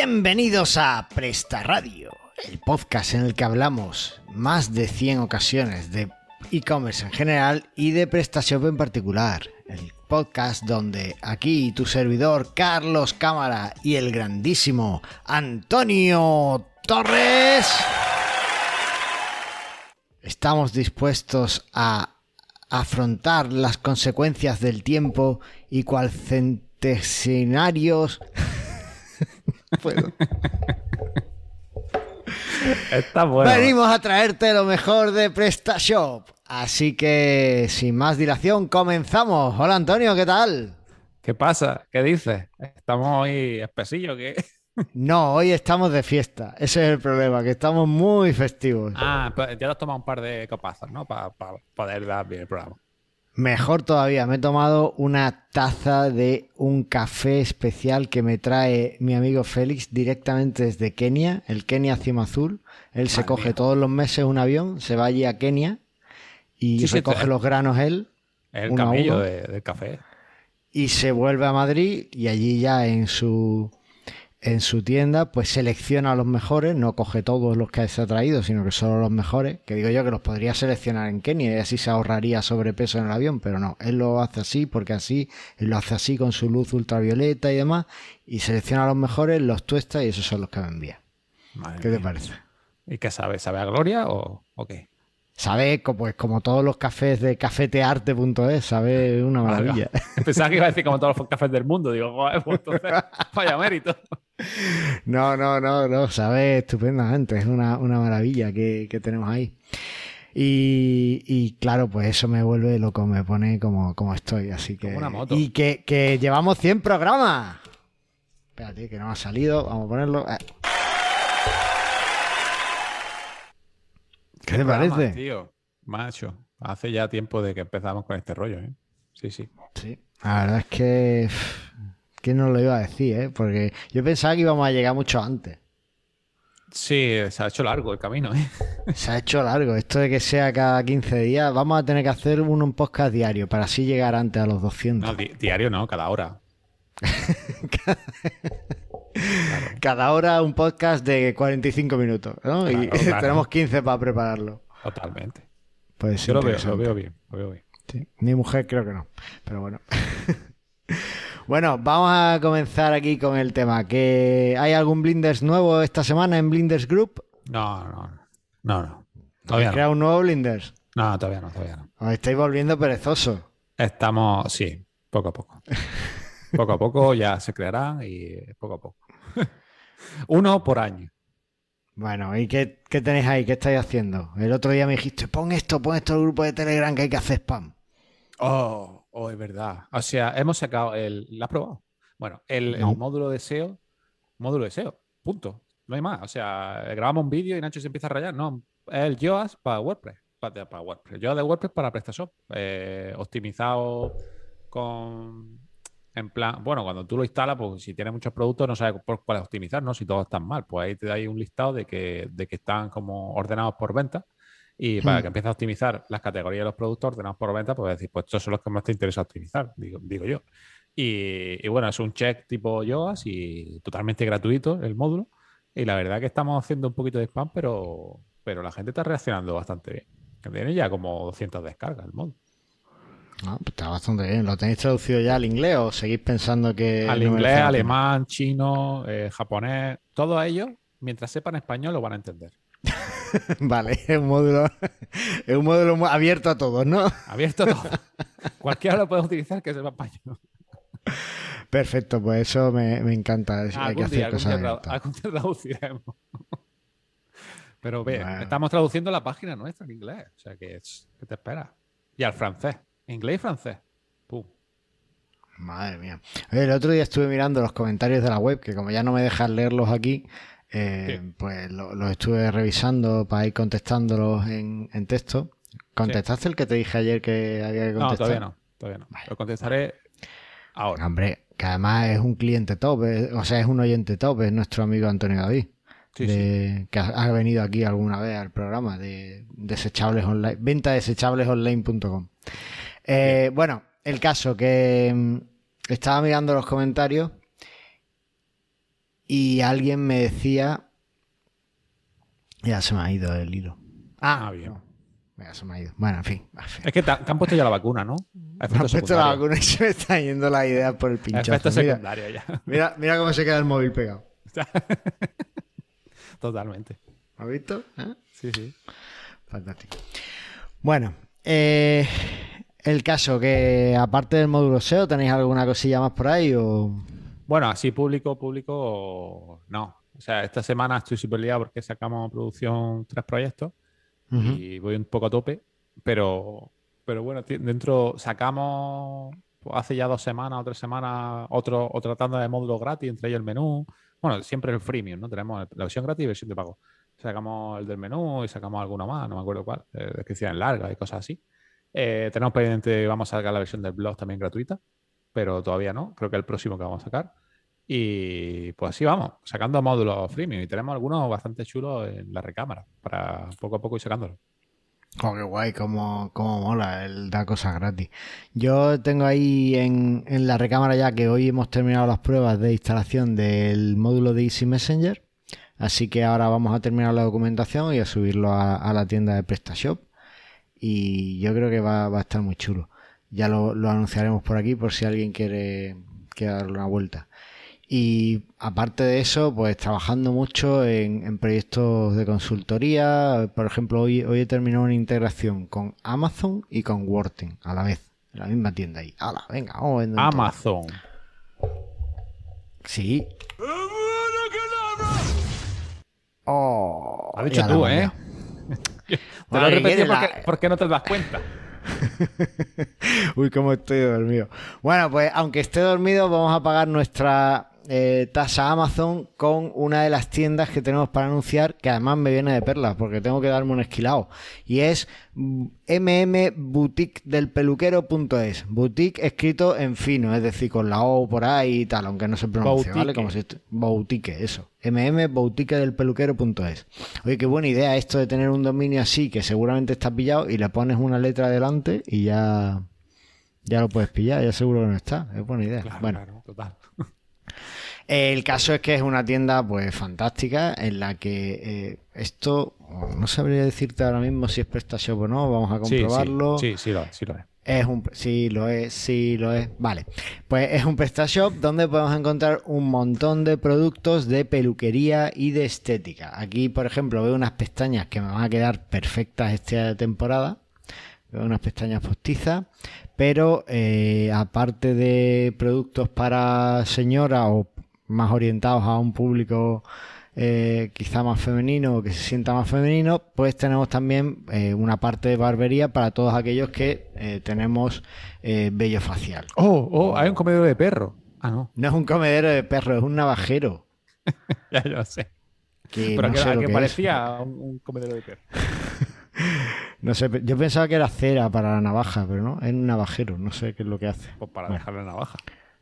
Bienvenidos a Presta Radio, el podcast en el que hablamos más de 100 ocasiones de e-commerce en general y de PrestaShop en particular. El podcast donde aquí tu servidor Carlos Cámara y el grandísimo Antonio Torres estamos dispuestos a afrontar las consecuencias del tiempo y cual Está bueno. Venimos a traerte lo mejor de PrestaShop. Así que, sin más dilación, comenzamos. Hola Antonio, ¿qué tal? ¿Qué pasa? ¿Qué dices? Estamos hoy espesillos, ¿qué? No, hoy estamos de fiesta. Ese es el problema, que estamos muy festivos. Ah, pues ya te has tomado un par de copazos, ¿no? Para poder dar bien el programa. Mejor todavía, me he tomado una taza de un café especial que me trae mi amigo Félix directamente desde Kenia, el Kenia Cima Azul. Él se coge todos los meses un avión, se va allí a Kenia y recoge los granos él. El camello del café. Y se vuelve a Madrid y allí ya en su en su tienda, pues selecciona a los mejores, no coge todos los que se ha traído, sino que solo los mejores, que digo yo que los podría seleccionar en Kenia y así se ahorraría sobrepeso en el avión, pero no, él lo hace así porque así, él lo hace así con su luz ultravioleta y demás, y selecciona a los mejores, los tuesta y esos son los que me envía. ¿Qué te parece? ¿Y qué sabe? ¿Sabe a gloria o, o qué? Sabe, pues como todos los cafés de cafetearte.es, sabe una maravilla. Pensaba que iba a decir como todos los cafés del mundo. Digo, pues entonces, vaya mérito. No, no, no, no, sabe estupendamente. Es una, maravilla que, tenemos ahí. Y, claro, pues eso me vuelve loco, me pone como, como estoy. Así que. una moto. Y que, que llevamos 100 programas. Espérate, que no ha salido. Vamos a ponerlo. Eh. ¿Qué te parece? Tío, macho, hace ya tiempo de que empezamos con este rollo, ¿eh? Sí, sí. Sí, la verdad es que... ¿Quién nos lo iba a decir, eh? Porque yo pensaba que íbamos a llegar mucho antes. Sí, se ha hecho largo el camino, ¿eh? Se ha hecho largo. Esto de que sea cada 15 días, vamos a tener que hacer un podcast diario para así llegar antes a los 200. No, diario no, cada hora. Cada hora un podcast de 45 minutos, ¿no? y tenemos 15 para prepararlo. Totalmente. Pues Yo lo veo, lo veo bien. Lo veo Mi mujer creo que no, pero bueno. Bueno, vamos a comenzar aquí con el tema. ¿Que ¿Hay algún Blinders nuevo esta semana en Blinders Group? No, no, no. no. Todavía ¿Crea un nuevo Blinders? No, todavía no, todavía no. Os estáis volviendo perezosos. Estamos, sí, poco a poco. Poco a poco ya se crearán y poco a poco. Uno por año. Bueno, ¿y qué, tenéis ahí? ¿Qué estáis haciendo? El otro día me dijiste, pon esto, pon esto el grupo de Telegram que hay que hacer spam. Oh, oh, es verdad. O sea, hemos sacado el. ¿Lo has probado? Bueno, el, módulo de SEO. Módulo de SEO. Punto. No hay más. O sea, grabamos un vídeo y Nacho se empieza a rayar. No, es el Yoast para WordPress. Para, para WordPress. Yoast de WordPress para PrestaShop. Eh, optimizado con en plan, bueno, cuando tú lo instalas, pues si tienes muchos productos no sabes por cuál optimizar, ¿no? Si todos están mal, pues ahí te da un listado de que, de que están como ordenados por venta. Y para hmm. que empieces a optimizar las categorías de los productos ordenados por venta, pues decir, pues estos son los que más te interesa optimizar, digo, digo yo. Y, bueno, es un check tipo Yoast y totalmente gratuito el módulo. Y la verdad que estamos haciendo un poquito de spam, pero, pero la gente está reaccionando bastante bien. Que tiene ya como 200 descargas el módulo. Ah, pues está bastante bien. ¿Lo tenéis traducido ya al inglés o seguís pensando que... Al inglés, alemán, chino, eh, japonés, todos ellos, mientras sepan español, lo van a entender. vale, es un módulo, es un módulo abierto a todos, ¿no? Abierto a todos. Cualquiera lo puede utilizar que sepa español. Perfecto, pues eso me, encanta. Hay que hacer cosas algún día traduciremos. Pero ve, estamos traduciendo la página nuestra en inglés. O sea, que, ¿qué te espera? Y al francés. Inglés y francés. Pum. Madre mía. El otro día estuve mirando los comentarios de la web, que como ya no me dejan leerlos aquí, eh, pues los estuve revisando para ir contestándolos en, texto. ¿Contestaste el que te dije ayer que había que contestar? No, todavía no. Todavía no. Lo contestaré ahora. Hombre, que además es un cliente top, o sea, es un oyente top, es nuestro amigo Antonio David. que ha, venido aquí alguna vez al programa de desechables online, venta desechablesonline.com. Eh, bueno, el caso que mm, estaba mirando los comentarios Y alguien me decía. Ya se me ha ido el hilo. Ah, bien. Ya se me ha ido. Bueno, en fin. Es que te, han puesto ya la vacuna, ¿no? Me han puesto la vacuna y se me está yendo la idea por el pinchazo. Efecto secundario ya. Mira, mira cómo se queda el móvil pegado. Totalmente. ¿Has visto? ¿Eh? Sí, sí. Fantástico. Bueno, eh, el caso que aparte del módulo SEO, ¿tenéis alguna cosilla más por ahí? O... Bueno, así público, público, no. O sea, esta semana estoy súper liado porque sacamos producción tres proyectos y voy un poco a tope, pero, pero bueno, dentro sacamos pues, hace ya dos semanas o tres semanas otro, otra tanda de módulos gratis, entre ellos el menú. Bueno, siempre el freemium, ¿no? Tenemos la versión gratis y la versión de pago. Sacamos el del menú y sacamos alguno más, no me acuerdo cuál, de descripción larga y cosas así. Eh, tenemos pendiente, vamos a sacar la versión del blog también gratuita, pero todavía no. Creo que el próximo que vamos a sacar. Y pues así vamos, sacando módulos freemium. Y tenemos algunos bastante chulos en la recámara para poco a poco ir sacándolos. Oh, qué guay, cómo, cómo mola el da cosas gratis. Yo tengo ahí en, en, la recámara ya que hoy hemos terminado las pruebas de instalación del módulo de Easy Messenger. Así que ahora vamos a terminar la documentación y a subirlo a, la tienda de PrestaShop. Y yo creo que va, a estar muy chulo. Ya lo, anunciaremos por aquí por si alguien quiere, quiere darle una vuelta. Y aparte de eso, pues trabajando mucho en, proyectos de consultoría. Por ejemplo, hoy, hoy he terminado una integración con Amazon y con Worten a la vez. En la misma tienda ahí. ¡Hala! Venga, vamos Amazon. Sí. Oh, Has dicho tú, ¿eh? te lo he repetido porque, no te das cuenta. Uy, cómo estoy dormido. Bueno, pues aunque esté dormido, vamos a pagar nuestra eh, tasa Amazon con una de las tiendas que tenemos para anunciar, que además me viene de perlas, porque tengo que darme un esquilado. Y es mmboutiquedelpeluquero.es. Boutique escrito en fino, es decir, con la O por ahí y tal, aunque no se pronuncia, ¿vale? Como si Boutique, eso. mmboutiquedelpeluquero.es. Oye, qué buena idea esto de tener un dominio así, que seguramente está pillado, y le pones una letra adelante y ya, ya lo puedes pillar, ya seguro que no está. Es buena idea. bueno, total. El caso es que es una tienda pues fantástica en la que eh, esto no sabría decirte ahora mismo si es PrestaShop o no, vamos a comprobarlo. Sí, sí, lo es, sí lo es. Es un, sí, lo es, sí, lo es. Vale. Pues es un PrestaShop donde podemos encontrar un montón de productos de peluquería y de estética. Aquí, por ejemplo, veo unas pestañas que me van a quedar perfectas esta temporada. Unas pestañas postizas. Pero eh, aparte de productos para señora o más orientados a un público eh, quizá más femenino o que se sienta más femenino, pues tenemos también eh, una parte de barbería para todos aquellos que eh, tenemos vello facial. Oh, oh, hay un comedero de perro. Ah, no. No es un comedero de perro, es un navajero. ya lo sé. Pero que, parecía un, comedero de perro. no sé, yo pensaba que era cera para la navaja, pero no, es un navajero, no sé qué es lo que hace. Pues para dejar la navaja.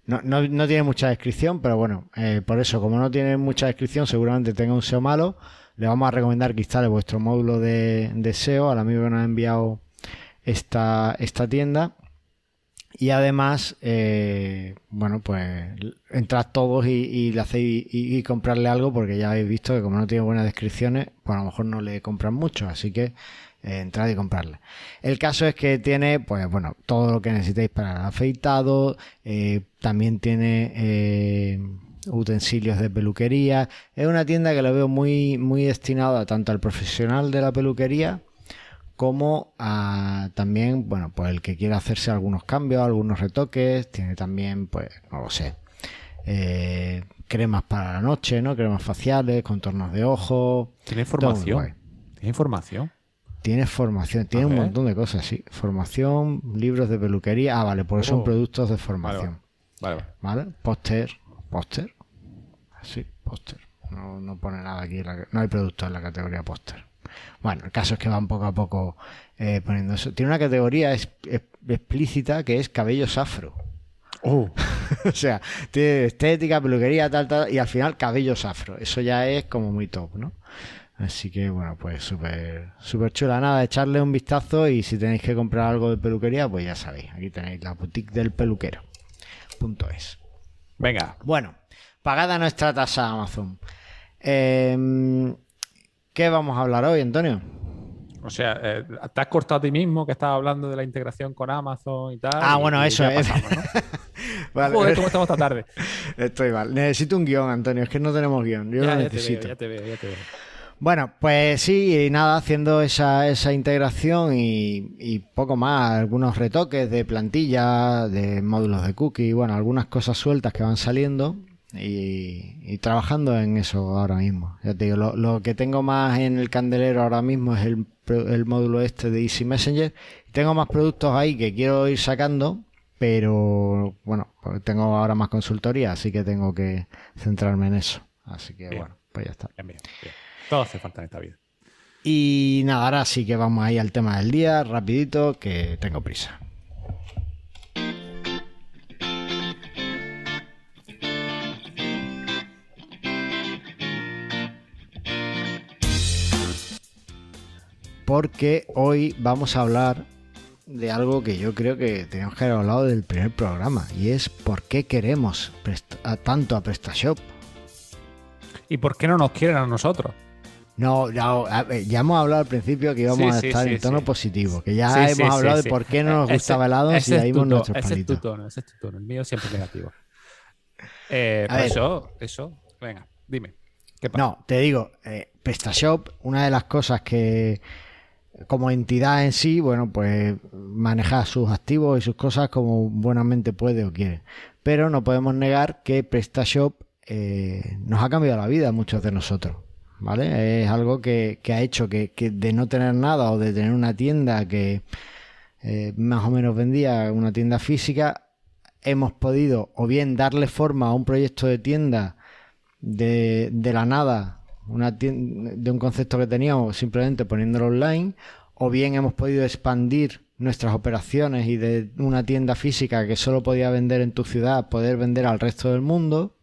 No, no, tiene mucha descripción, pero bueno, eh, por eso, como no tiene mucha descripción, seguramente tenga un SEO malo. Le vamos a recomendar que instale vuestro módulo de, SEO al amigo que nos ha enviado esta, esta tienda. Y además, eh, bueno, pues entrad todos y, le hacéis y, comprarle algo porque ya habéis visto que como no tiene buenas descripciones, pues a lo mejor no le compran mucho. Así que entrar y comprarla. El caso es que tiene, pues bueno, todo lo que necesitéis para el afeitado, eh, también tiene eh, utensilios de peluquería. Es una tienda que lo veo muy, muy destinada tanto al profesional de la peluquería como a también, bueno, pues el que quiera hacerse algunos cambios, algunos retoques, tiene también, pues, no lo sé, cremas para la noche, ¿no? Cremas faciales, contornos de ojos. Tiene información. Tiene información. Tiene formación, tiene un montón de cosas, sí. Formación, libros de peluquería. Ah, vale, porque son oh. productos de formación. Vale, vale. Póster, póster. Sí, póster. No, pone nada aquí. no hay productos en la categoría póster. Bueno, el caso es que van poco a poco eh, poniendo eso. Tiene una categoría explícita que es cabellos afro. Oh. o sea, tiene estética, peluquería, tal, tal, y al final cabellos afro. Eso ya es como muy top, ¿no? Así que bueno, pues súper súper chula. Nada, echarle un vistazo y si tenéis que comprar algo de peluquería, pues ya sabéis, aquí tenéis la boutique del peluquero. Punto es. Venga. Bueno, pagada nuestra tasa Amazon. Em, ¿Qué vamos a hablar hoy, Antonio? O sea, eh, te has cortado a ti mismo que estabas hablando de la integración con Amazon y tal. Ah, bueno, eso es. vale, ¿cómo estamos esta tarde? Estoy mal. Necesito un guion, Antonio. Es que no tenemos guion. Yo lo necesito. ya te veo, ya te veo. Bueno, pues sí, y nada, haciendo esa, esa integración y, poco más, algunos retoques de plantilla, de módulos de cookie, bueno, algunas cosas sueltas que van saliendo y, trabajando en eso ahora mismo. Ya te digo, lo, que tengo más en el candelero ahora mismo es el, el módulo este de Easy Messenger. Tengo más productos ahí que quiero ir sacando, pero bueno, pues tengo ahora más consultoría, así que tengo que centrarme en eso. Así que bueno, pues ya está. Bien, bien. Todo hace falta en esta vida. Y nada, ahora sí que vamos ahí al tema del día, rapidito, que tengo prisa. Porque hoy vamos a hablar de algo que yo creo que teníamos que haber hablado del primer programa y es por qué queremos tanto a PrestaShop. ¿Y por qué no nos quieren a nosotros? No, ya, ya, hemos hablado al principio que íbamos a estar en tono positivo, que ya hemos hablado de por qué no nos gustaba el helado y ahí nuestros palitos. Ese es tu tono, ese es tu tono, el mío siempre negativo. Eh, pues eso, eso, venga, dime. ¿qué pasa? No, te digo, eh, PrestaShop, una de las cosas que como entidad en sí, bueno, pues maneja sus activos y sus cosas como buenamente puede o quiere. Pero no podemos negar que PrestaShop eh, nos ha cambiado la vida a muchos de nosotros. ¿Vale? Es algo que, ha hecho que, de no tener nada o de tener una tienda que eh, más o menos vendía una tienda física, hemos podido o bien darle forma a un proyecto de tienda de, de la nada, una de un concepto que teníamos simplemente poniéndolo online, o bien hemos podido expandir nuestras operaciones y de una tienda física que solo podía vender en tu ciudad, poder vender al resto del mundo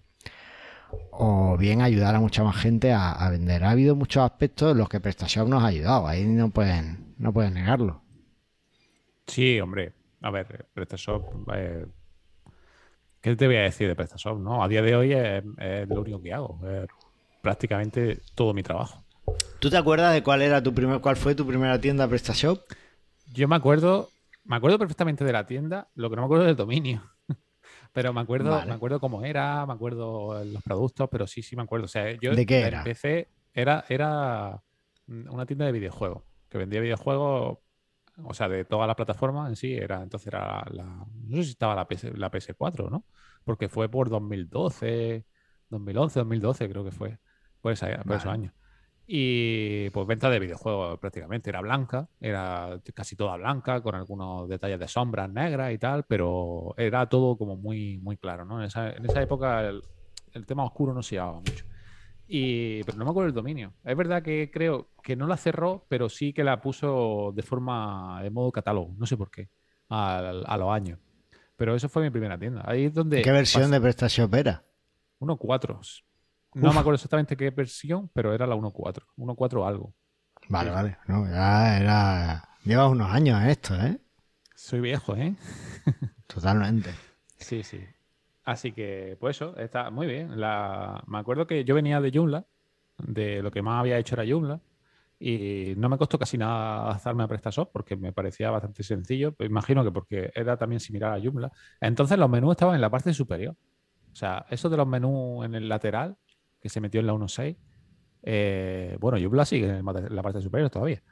o bien ayudar a mucha más gente a, vender. Ha habido muchos aspectos en los que PrestaShop nos ha ayudado, ahí no pueden, no pueden negarlo. Sí, hombre, a ver, PrestaShop, eh, ¿qué te voy a decir de PrestaShop? No? A día de hoy es, lo único que hago, prácticamente todo mi trabajo. ¿Tú te acuerdas de cuál era tu primer, cuál fue tu primera tienda PrestaShop? Yo me acuerdo, me acuerdo perfectamente de la tienda, lo que no me acuerdo del dominio. Pero me acuerdo, me acuerdo cómo era, me acuerdo los productos, pero sí, sí me acuerdo. O sea, yo ¿De qué era? empecé, era, era una tienda de videojuegos, que vendía videojuegos, o sea, de todas las plataformas en sí, era, entonces era la, no sé si estaba la, PS, la PS4, ¿no? Porque fue por 2012, 2011, 2012 creo que fue, por, esa, por esos años. Y pues venta de videojuegos prácticamente. Era blanca, era casi toda blanca, con algunos detalles de sombras negras y tal, pero era todo como muy, muy claro, ¿no? En esa, en esa época el, tema oscuro no se llevaba mucho. Y, pero no me acuerdo el dominio. Es verdad que creo que no la cerró, pero sí que la puso de forma, de modo catálogo, no sé por qué, a, a los años. Pero eso fue mi primera tienda. Ahí es donde. ¿Qué versión de PrestaShop era? 1.4. No me acuerdo exactamente qué versión, pero era la 1.4. 1.4 algo. Vale, vale. No, ya era. Llevas unos años en esto, ¿eh? Soy viejo, ¿eh? Totalmente. sí, sí. Así que, pues eso, está muy bien. La... Me acuerdo que yo venía de Joomla, de lo que más había hecho era Joomla, y no me costó casi nada hacerme a PrestaShop porque me parecía bastante sencillo. imagino que porque era también similar a Joomla. Entonces los menús estaban en la parte superior. O sea, eso de los menús en el lateral que se metió en la 1.6. Eh, bueno, Joomla sigue en la parte superior todavía.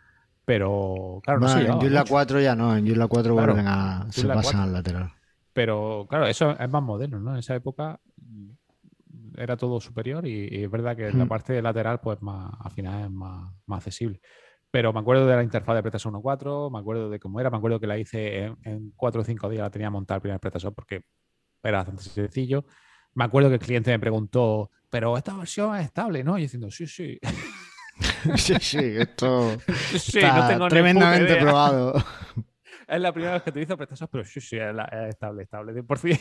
Pero, claro, no, En Joomla 4 ya no, en Joomla 4 vuelven a, se pasan al lateral. Pero, claro, eso es más moderno, ¿no? En esa época era todo superior y, es verdad que la hmm. parte lateral, pues más, al final es más, accesible. Pero me acuerdo de la interfaz de Pretasol 1.4, me acuerdo de cómo era, me acuerdo que la hice en, 4 o 5 días, la tenía montada el primer Pretasol porque era bastante sencillo. Me acuerdo que el cliente me preguntó, pero esta versión es estable, ¿no? Y diciendo, sí, sí. sí, sí, esto está tremendamente probado. Es la primera vez que utilizo prestasos, pero sí, sí, es, estable, estable. Por fin.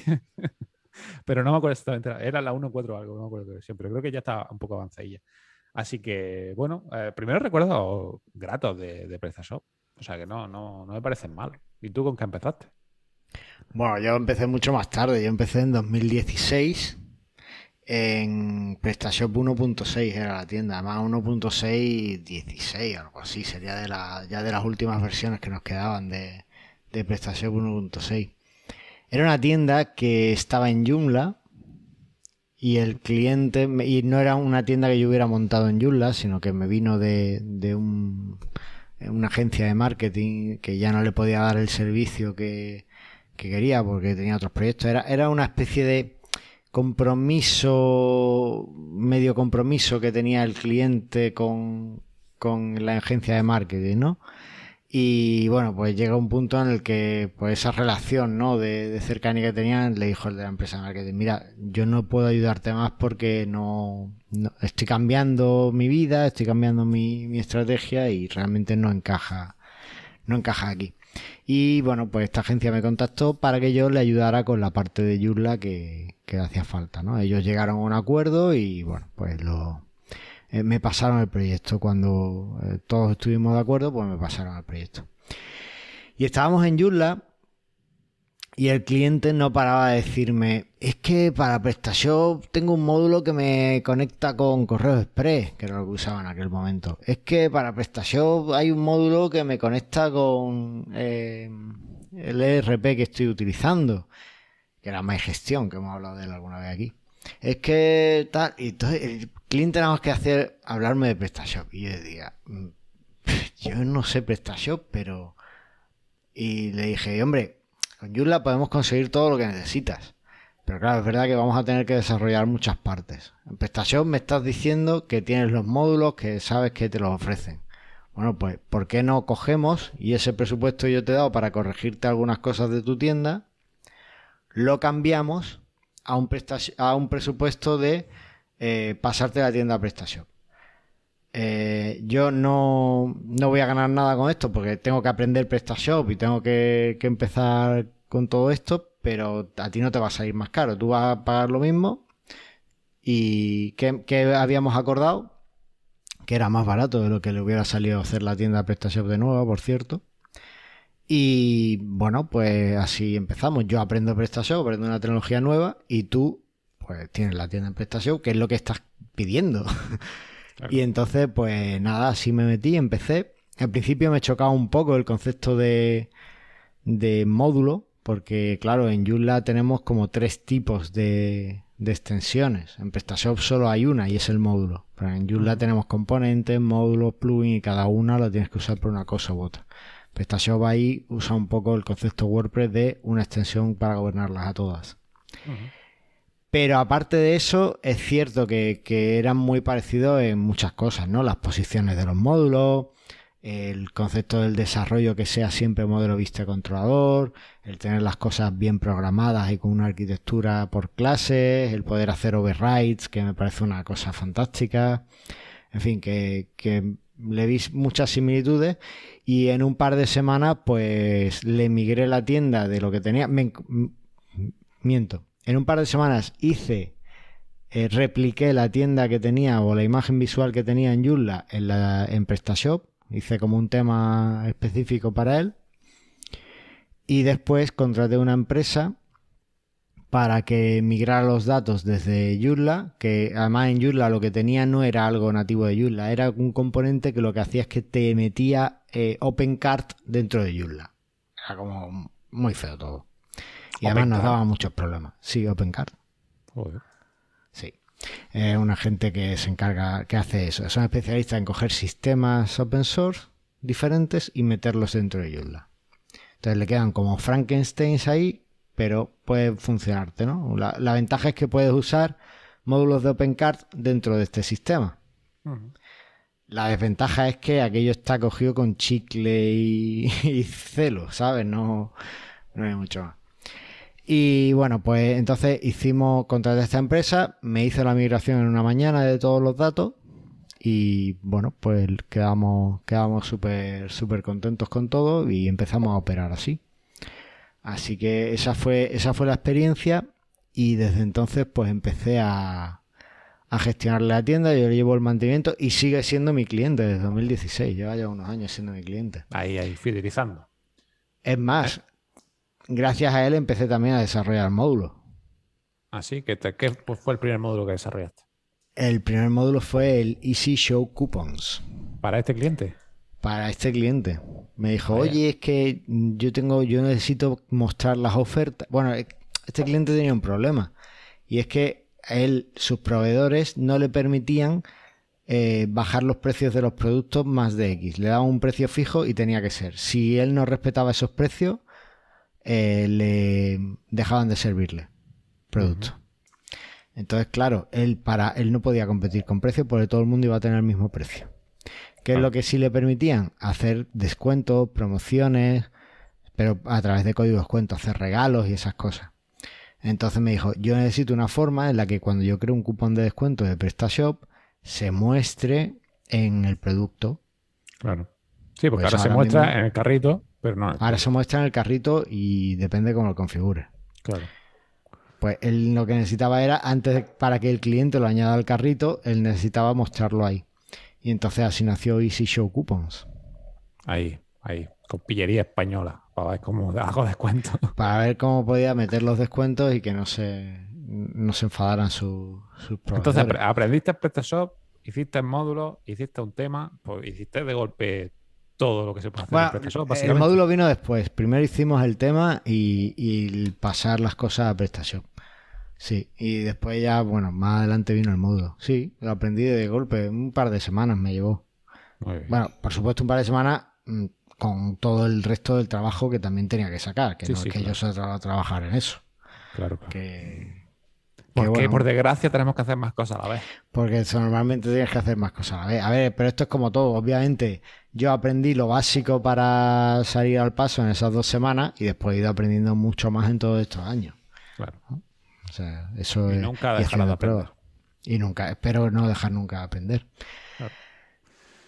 pero no me acuerdo exactamente. Era la 1.4 algo, no me acuerdo siempre. Creo que ya está un poco avanzadilla. Así que, bueno, eh, primero recuerdo gratos de, de PrestaShop. O sea que no, no, no me parecen mal. ¿Y tú con qué empezaste? Bueno, yo empecé mucho más tarde. Yo empecé en 2016 En PrestaShop 1.6 era la tienda, además 1.6 16, algo así, sería de la, ya de las últimas versiones que nos quedaban de, de PrestaShop 1.6. Era una tienda que estaba en Joomla y el cliente, y no era una tienda que yo hubiera montado en Joomla, sino que me vino de, de un, una agencia de marketing que ya no le podía dar el servicio que, que quería porque tenía otros proyectos. Era, era una especie de compromiso, medio compromiso que tenía el cliente con, con la agencia de marketing, ¿no? Y bueno, pues llega un punto en el que pues esa relación ¿no? de, cercanía que tenían, le dijo el de la empresa de marketing, mira, yo no puedo ayudarte más porque no, estoy cambiando mi vida, estoy cambiando mi, mi, estrategia y realmente no encaja, no encaja aquí. Y bueno, pues esta agencia me contactó para que yo le ayudara con la parte de Joomla que, que hacía falta, ¿no? Ellos llegaron a un acuerdo y bueno, pues lo, eh, me pasaron el proyecto. Cuando eh, todos estuvimos de acuerdo, pues me pasaron el proyecto. Y estábamos en Joomla y el cliente no paraba de decirme, es que para PrestaShop tengo un módulo que me conecta con Correo Express, que era lo que usaba en aquel momento. Es que para PrestaShop hay un módulo que me conecta con eh, el ERP que estoy utilizando que era gestión que hemos hablado de él alguna vez aquí. Es que tal, y entonces el cliente nada más que hacer hablarme de PrestaShop. Y yo decía, mm, yo no sé PrestaShop, pero. Y le dije, hombre, con Joomla podemos conseguir todo lo que necesitas. Pero claro, es verdad que vamos a tener que desarrollar muchas partes. En PrestaShop me estás diciendo que tienes los módulos que sabes que te los ofrecen. Bueno, pues, ¿por qué no cogemos y ese presupuesto yo te he dado para corregirte algunas cosas de tu tienda lo cambiamos a un, a un presupuesto de eh, pasarte la tienda a PrestaShop. Eh, yo no, voy a ganar nada con esto porque tengo que aprender PrestaShop y tengo que, empezar con todo esto, pero a ti no te va a salir más caro. Tú vas a pagar lo mismo. ¿Y qué, habíamos acordado? Que era más barato de lo que le hubiera salido hacer la tienda PrestaShop de nuevo, por cierto. Y bueno, pues así empezamos. Yo aprendo PrestaShop, aprendo una tecnología nueva y tú pues tienes la tienda en PrestaShop, que es lo que estás pidiendo. Y entonces, pues nada, así me metí, empecé. Al principio me chocaba un poco el concepto de, de módulo, porque claro, en Joomla tenemos como tres tipos de, de extensiones. En PrestaShop solo hay una y es el módulo. Pero en Joomla tenemos componentes, módulos, plugins y cada una lo tienes que usar por una cosa u otra. PrestaShop ahí usa un poco el concepto WordPress de una extensión para gobernarlas a todas. Pero aparte de eso, es cierto que, eran muy parecidos en muchas cosas, ¿no? Las posiciones de los módulos, el concepto del desarrollo que sea siempre modelo vista controlador, el tener las cosas bien programadas y con una arquitectura por clases, el poder hacer overrides, que me parece una cosa fantástica. En fin, que, que le vi muchas similitudes y en un par de semanas pues le migré la tienda de lo que tenía. miento. En un par de semanas hice, eh, repliqué la tienda que tenía o la imagen visual que tenía en Joomla en, la, en PrestaShop. Hice como un tema específico para él. Y después contraté una empresa para que migrara los datos desde Joomla, que además en Joomla lo que tenía no era algo nativo de Joomla, era un componente que lo que hacía es que te metía eh, OpenCart dentro de Joomla. Era como muy feo todo. Y además nos daba muchos problemas. Sí, OpenCart. Joder. Sí. Es una gente que se encarga, que hace eso. Son especialistas en coger sistemas open source diferentes y meterlos dentro de Joomla. Entonces le quedan como Frankensteins ahí pero puede funcionarte, ¿no? La, ventaja es que puedes usar módulos de OpenCart dentro de este sistema. La desventaja es que aquello está cogido con chicle y, celo, ¿sabes? No, no hay mucho más. Y bueno, pues entonces hicimos contra esta empresa, me hizo la migración en una mañana de todos los datos y bueno, pues quedamos quedamos súper súper contentos con todo y empezamos a operar así. Así que esa fue, esa fue la experiencia y desde entonces pues empecé a, a gestionar la tienda, yo le llevo el mantenimiento y sigue siendo mi cliente desde 2016, lleva ya unos años siendo mi cliente. Ahí, ahí, fidelizando. Es más, gracias a él empecé también a desarrollar módulos. Así que, ¿qué fue el primer módulo que desarrollaste? El primer módulo fue el Easy Show Coupons. ¿Para este cliente? Para este cliente. Me dijo, oye, es que yo tengo, yo necesito mostrar las ofertas. Bueno, este cliente tenía un problema. Y es que él, sus proveedores no le permitían eh, bajar los precios de los productos más de X. Le daban un precio fijo y tenía que ser. Si él no respetaba esos precios, eh, le dejaban de servirle producto. Entonces, claro, él para él no podía competir con precio porque todo el mundo iba a tener el mismo precio. ¿Qué es lo que sí le permitían? Hacer descuentos, promociones, pero a través de código de descuento, hacer regalos y esas cosas. Entonces me dijo, yo necesito una forma en la que cuando yo creo un cupón de descuento de PrestaShop, se muestre en el producto. Claro. Sí, porque pues ahora, se muestra en el carrito, pero no. Ahora se muestra en el carrito y depende cómo lo configure. Claro. Pues él lo que necesitaba era, antes para que el cliente lo añada al carrito, él necesitaba mostrarlo ahí. Y entonces así nació Easy Show Coupons. Ahí, ahí, con pillería española, para ver cómo hago descuentos. Para ver cómo podía meter los descuentos y que no se, no se enfadaran sus, sus Entonces aprendiste PrestaShop, hiciste el módulo, hiciste un tema, pues hiciste de golpe todo lo que se puede hacer en PrestaShop. El módulo vino después. Primero hicimos el tema y, y pasar las cosas a PrestaShop. Sí, y después ya, bueno, más adelante vino el módulo. Sí, lo aprendí de golpe, un par de semanas me llevó. Bueno, por supuesto, un par de semanas mm, con todo el resto del trabajo que también tenía que sacar, que no es que yo soy a trabajar en eso. Claro, Que, porque por desgracia tenemos que hacer más cosas a la vez. Porque normalmente tienes que hacer más cosas a la vez. A ver, pero esto es como todo. Obviamente, yo aprendí lo básico para salir al paso en esas dos semanas y después he ido aprendiendo mucho más en todos estos años. Claro. O sea, eso y nunca dejar de aprender. Y nunca, espero no dejar nunca de aprender.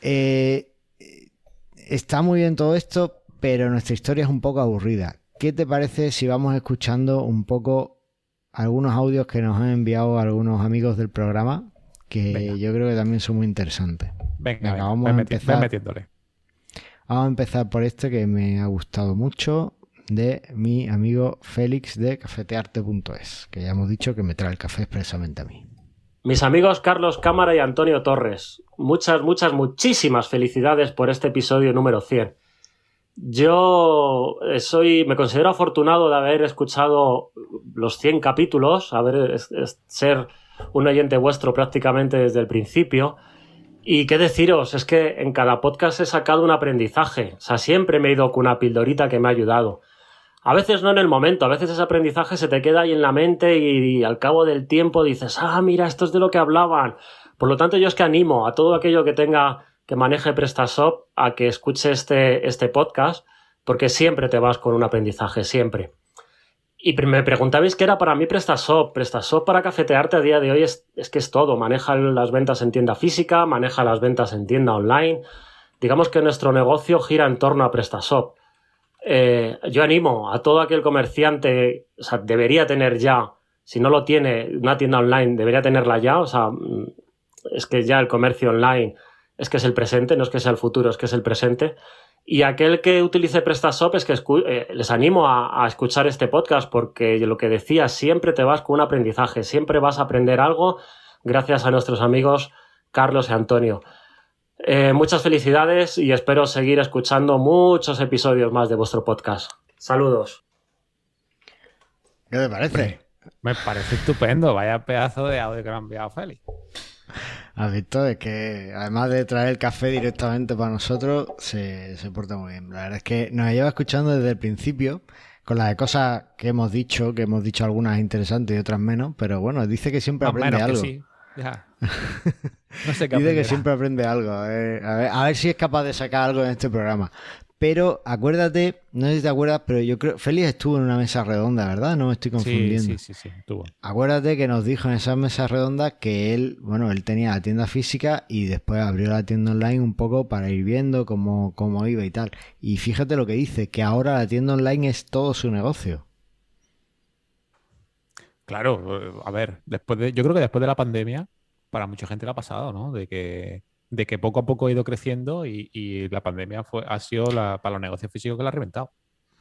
Eh, está muy bien todo esto, pero nuestra historia es un poco aburrida. ¿Qué te parece si vamos escuchando un poco algunos audios que nos han enviado algunos amigos del programa? Que yo creo que también son muy interesantes. Venga, vamos a empezar. metiéndole. Vamos a empezar por este que me ha gustado mucho de mi amigo Félix de cafetearte.es, que ya hemos dicho que me trae el café expresamente a mí. Mis amigos Carlos Cámara y Antonio Torres, muchas, muchas, muchísimas felicidades por este episodio número 100. Yo eh, soy, me considero afortunado de haber escuchado los 100 capítulos, haber ser un oyente vuestro prácticamente desde el principio. Y qué deciros, es que en cada podcast he sacado un aprendizaje. O sea, siempre me he ido con una pildorita que me ha ayudado. A veces no en el momento, a veces ese aprendizaje se te queda ahí en la mente y, al cabo del tiempo dices, ah, mira, esto es de lo que hablaban. Por lo tanto, yo es que animo a todo aquello que tenga, que maneje PrestaShop a que escuche este, este podcast, porque siempre te vas con un aprendizaje, siempre. Y me preguntabais qué era para mí PrestaShop. PrestaShop para cafetearte a día de hoy es, que es todo. Maneja las ventas en tienda física, maneja las ventas en tienda online. Digamos que nuestro negocio gira en torno a PrestaShop. Eh, yo animo a todo aquel comerciante, o sea, debería tener ya, si no lo tiene, una tienda online, debería tenerla ya, o sea, mm, es que ya el comercio online es que es el presente, no es que sea el futuro, es que es el presente. Y aquel que utilice PrestaShop es que eh, les animo a, a, escuchar este podcast porque lo que decía, siempre te vas con un aprendizaje, siempre vas a aprender algo gracias a nuestros amigos Carlos y Antonio. Eh, muchas felicidades y espero seguir escuchando muchos episodios más de vuestro podcast. Saludos. ¿Qué te parece? Me parece estupendo. Vaya pedazo de audio que me ha enviado Félix. Has visto es que además de traer el café directamente para nosotros, se, porta muy bien. La verdad es que nos lleva escuchando desde el principio, con las cosas que hemos dicho, que hemos dicho algunas interesantes y otras menos, pero bueno, dice que siempre aprende algo. No sé qué Dice que siempre aprende algo. A ver, si es capaz de sacar algo en este programa. Pero acuérdate, no sé si te acuerdas, pero yo creo. Félix estuvo en una mesa redonda, ¿verdad? No me estoy confundiendo. Sí, sí, sí, estuvo. Acuérdate que nos dijo en esa mesa redonda que él, bueno, él tenía la tienda física y después abrió la tienda online un poco para ir viendo cómo, cómo iba y tal. Y fíjate lo que dice, que ahora la tienda online es todo su negocio. Claro, a ver, después de, yo creo que después de la pandemia para mucha gente le ha pasado, ¿no? De que, de que poco a poco ha ido creciendo y, la pandemia fue, ha sido para los negocios físicos que la ha reventado.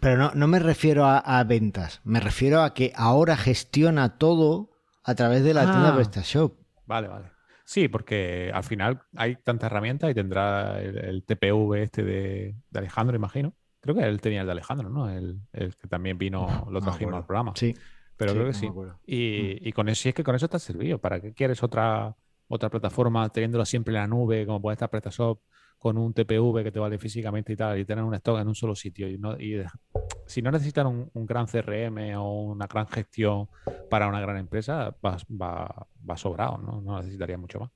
Pero no, no me refiero a, ventas, me refiero a que ahora gestiona todo a través de la tienda ah. PrestaShop. Vale, vale. Sí, porque al final hay tantas herramientas y tendrá el, TPV este de, Alejandro, imagino. Creo que él tenía el de Alejandro, ¿no? El, que también vino, lo trajimos al programa. Sí. Pero creo que sí. Y, y, con eso, sí es que con eso ha servido. ¿Para qué quieres otra, otra plataforma teniéndolo siempre en la nube, como puede estar PrestaShop? con un TPV que te vale físicamente y tal, y tener un stock en un solo sitio. Y, si no necesitan un, gran CRM o una gran gestión para una gran empresa, va, va, va sobrado, ¿no? no necesitaría mucho más.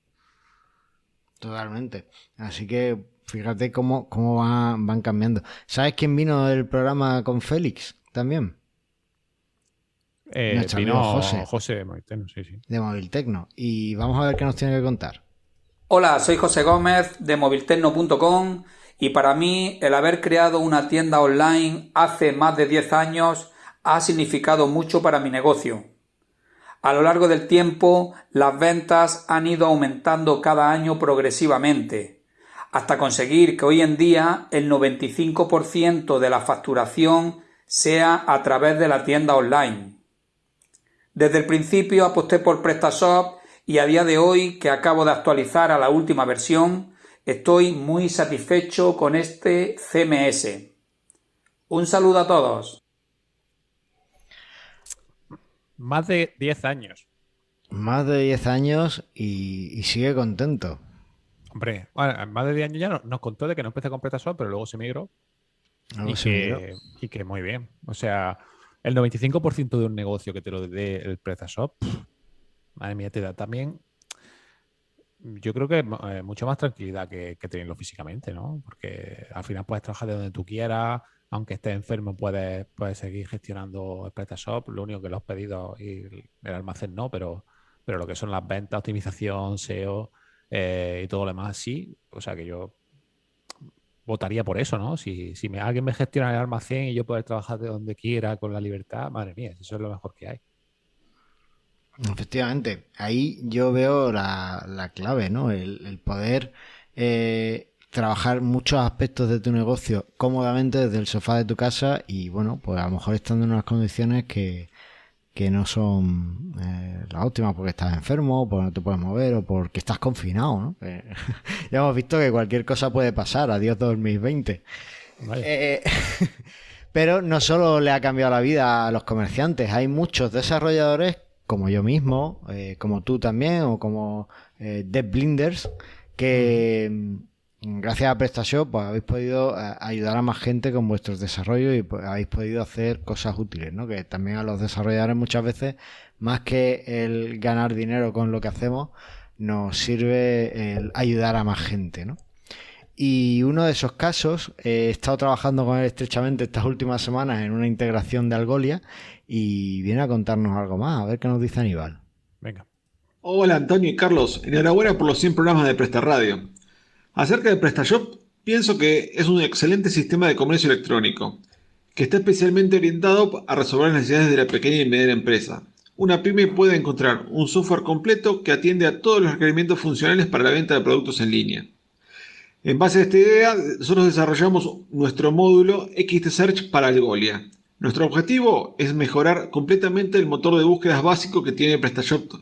Totalmente. Así que fíjate cómo, cómo van cambiando. ¿Sabes quién vino del programa con Félix también? Eh, vino José, José de Moviltecno, sí, sí. De Moviltecno. Y vamos a ver qué nos tiene que contar. Hola, soy José Gómez de moviltecno.com y para mí el haber creado una tienda online hace más de 10 años ha significado mucho para mi negocio. A lo largo del tiempo las ventas han ido aumentando cada año progresivamente, hasta conseguir que hoy en día el 95% de la facturación sea a través de la tienda online. Desde el principio aposté por PrestaShop y a día de hoy que acabo de actualizar a la última versión, estoy muy satisfecho con este CMS. Un saludo a todos. Más de 10 años. Más de 10 años y, sigue contento. Hombre, más de 10 años ya nos contó de que no empecé con PrestaShop, pero luego se migró. y, que, y que muy bien. O sea, el 95% de un negocio que te lo dé el PrestaShop, madre mía, te da también, yo creo que eh, mucho más tranquilidad que, tenerlo físicamente, ¿no? Porque al final puedes trabajar de donde tú quieras, aunque estés enfermo puedes, puedes seguir gestionando el PrestaShop, lo único que los pedidos y el almacén no, pero, pero lo que son las ventas, optimización, SEO eh, y todo lo demás, sí. O sea que yo votaría por eso, ¿no? Si, si me, alguien me gestiona el almacén y yo poder trabajar de donde quiera con la libertad, madre mía, eso es lo mejor que hay. Efectivamente, ahí yo veo la, clave, ¿no? El, poder eh, trabajar muchos aspectos de tu negocio cómodamente desde el sofá de tu casa y, bueno, pues a lo mejor estando en unas condiciones que, no son eh, las óptimas porque estás enfermo, porque no te puedes mover o porque estás confinado, ¿no? ya hemos visto que cualquier cosa puede pasar, adiós 2020. Eh, pero no solo le ha cambiado la vida a los comerciantes, hay muchos desarrolladores como yo mismo, eh, como tú también, o como eh, Dev Blinders, que mm, gracias a PrestaShop pues, habéis podido eh, ayudar a más gente con vuestros desarrollos y pues, habéis podido hacer cosas útiles, ¿no? Que también a los desarrolladores muchas veces, más que el ganar dinero con lo que hacemos, nos sirve el ayudar a más gente, ¿no? Y uno de esos casos, he estado trabajando con él estrechamente estas últimas semanas en una integración de Algolia y viene a contarnos algo más, a ver qué nos dice Aníbal. Venga. Hola Antonio y Carlos, enhorabuena por los 100 programas de Presta Radio. Acerca de PrestaShop, pienso que es un excelente sistema de comercio electrónico, que está especialmente orientado a resolver las necesidades de la pequeña y mediana empresa. Una pyme puede encontrar un software completo que atiende a todos los requerimientos funcionales para la venta de productos en línea. En base a esta idea, nosotros desarrollamos nuestro módulo XT Search para Algolia, nuestro objetivo es mejorar completamente el motor de búsquedas básico que tiene PrestaShop.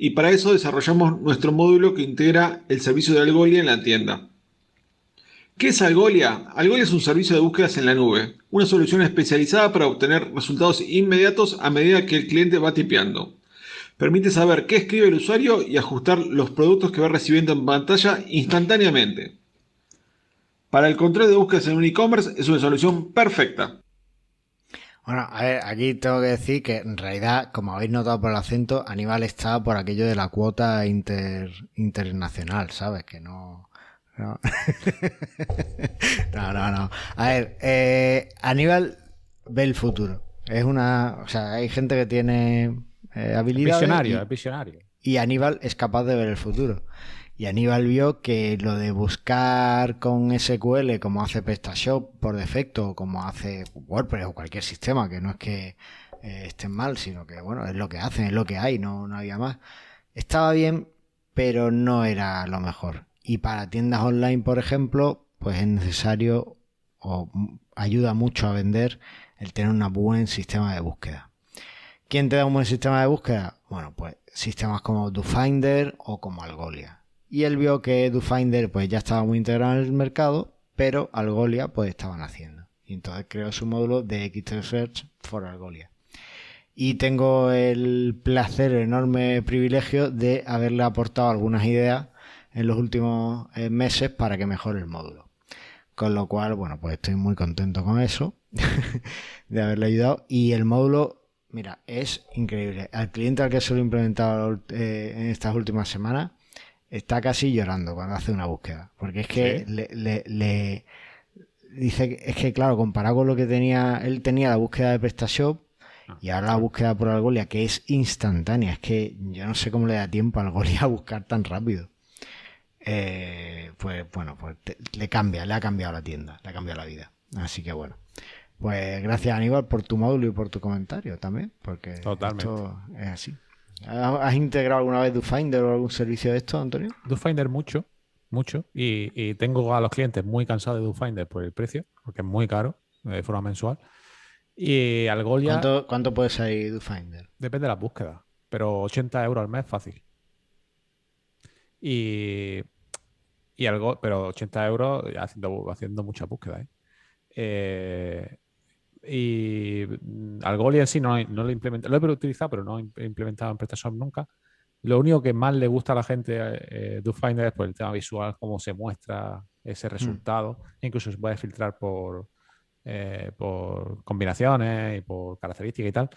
Y para eso desarrollamos nuestro módulo que integra el servicio de Algolia en la tienda. ¿Qué es Algolia? Algolia es un servicio de búsquedas en la nube, una solución especializada para obtener resultados inmediatos a medida que el cliente va tipeando. Permite saber qué escribe el usuario y ajustar los productos que va recibiendo en pantalla instantáneamente. Para el control de búsquedas en un e-commerce es una solución perfecta. Bueno, a ver, aquí tengo que decir que en realidad, como habéis notado por el acento, Aníbal está por aquello de la cuota internacional, ¿sabes? Que no... No, no, no, A ver, eh, Aníbal ve el futuro. Es una... O sea, hay gente que tiene eh, habilidades... Visionario, es visionario. Y Aníbal es capaz de ver el futuro. Y Aníbal vio que lo de buscar con SQL como hace PrestaShop por defecto, como hace WordPress o cualquier sistema, que no es que eh, estén mal, sino que bueno, es lo que hacen, es lo que hay, no, no había más. Estaba bien, pero no era lo mejor. Y para tiendas online, por ejemplo, pues es necesario o ayuda mucho a vender el tener un buen sistema de búsqueda. ¿Quién te da un buen sistema de búsqueda? Bueno, pues sistemas como DoFinder o como Algolia. Y él vio que DoFinder pues ya estaba muy integrado en el mercado, pero Algolia pues estaban haciendo. Y entonces creó su módulo de Search for Algolia. Y tengo el placer, el enorme privilegio de haberle aportado algunas ideas en los últimos eh, meses para que mejore el módulo. Con lo cual, bueno, pues estoy muy contento con eso, de haberle ayudado. Y el módulo, mira, es increíble. Al cliente al que se lo he implementado eh, en estas últimas semanas, está casi llorando cuando hace una búsqueda. Porque es que le, dice que es que, claro, comparado con lo que tenía, él tenía la búsqueda de PrestaShop ah, y ahora la búsqueda por Algolia, que es instantánea. Es que yo no sé cómo le da tiempo a Algolia a buscar tan rápido. Eh, pues bueno, pues le cambia, le ha cambiado la tienda, le ha cambiado la vida. Así que bueno. Pues gracias Aníbal por tu módulo y por tu comentario también, porque esto es así. ¿Has integrado alguna vez DoFinder o algún servicio de esto, Antonio? DoFinder mucho, mucho. Y, tengo a los clientes muy cansados de DoFinder por el precio, porque es muy caro de forma mensual. Y Algolia. ¿Cuánto, cuánto puede salir DoFinder? Depende de la búsqueda, pero 80 euros al mes fácil. Y, y algo, pero 80 euros haciendo, haciendo mucha búsqueda. ¿eh? eh y mm, Algolia en sí no, no lo he implementado, lo he utilizado, pero no he implementado en PrestaShop nunca. Lo único que más le gusta a la gente eh, DoFinder es por el tema visual, cómo se muestra ese mm. resultado. Incluso se puede filtrar por, eh, por combinaciones y por características y tal.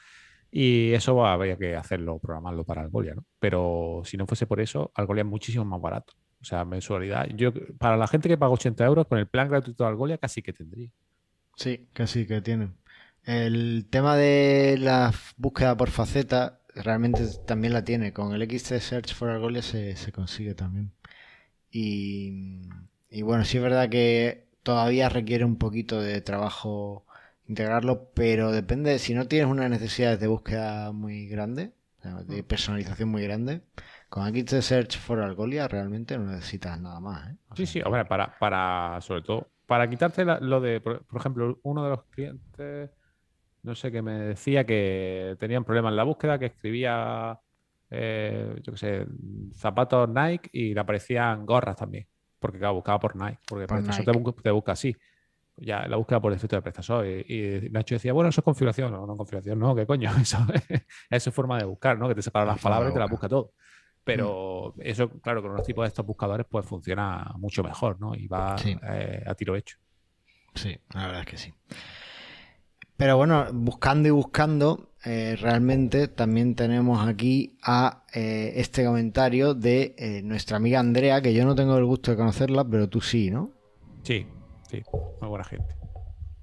Y eso habría que hacerlo, programarlo para Algolia, ¿no? Pero si no fuese por eso, Algolia es muchísimo más barato. O sea, mensualidad. Yo, para la gente que paga 80 euros, con el plan gratuito de Algolia casi que tendría. Sí, casi que tienen. El tema de la búsqueda por faceta realmente también la tiene. Con el XT Search for Algolia se, consigue también. Y, y, bueno, sí es verdad que todavía requiere un poquito de trabajo integrarlo, pero depende, si no tienes unas necesidades de búsqueda muy grande, de mm. personalización muy grande, con XT Search for Algolia realmente no necesitas nada más. ¿eh? sí, sí, hombre, para, para, sobre todo, para quitarte lo de, por, ejemplo, uno de los clientes no sé, que me decía que tenían problemas en la búsqueda, que escribía, eh, yo qué sé, zapatos Nike y le aparecían gorras también. Porque claro, buscaba por Nike, porque por te, busca, así. Ya la búsqueda por defecto de PrestaShop. Y, Nacho decía, bueno, eso es configuración. No, no, configuración, no, ¿qué coño? Eso, es forma de buscar, ¿no? Que te separa las palabras y te las busca todo. Pero mm. eso, claro, con los tipos de estos buscadores, pues funciona mucho mejor, ¿no? Y va eh, a tiro hecho. Sí, la verdad es que sí. Pero bueno, buscando y buscando, eh, realmente también tenemos aquí a eh, este comentario de eh, nuestra amiga Andrea, que yo no tengo el gusto de conocerla, pero tú sí, ¿no? Sí, sí, muy buena gente.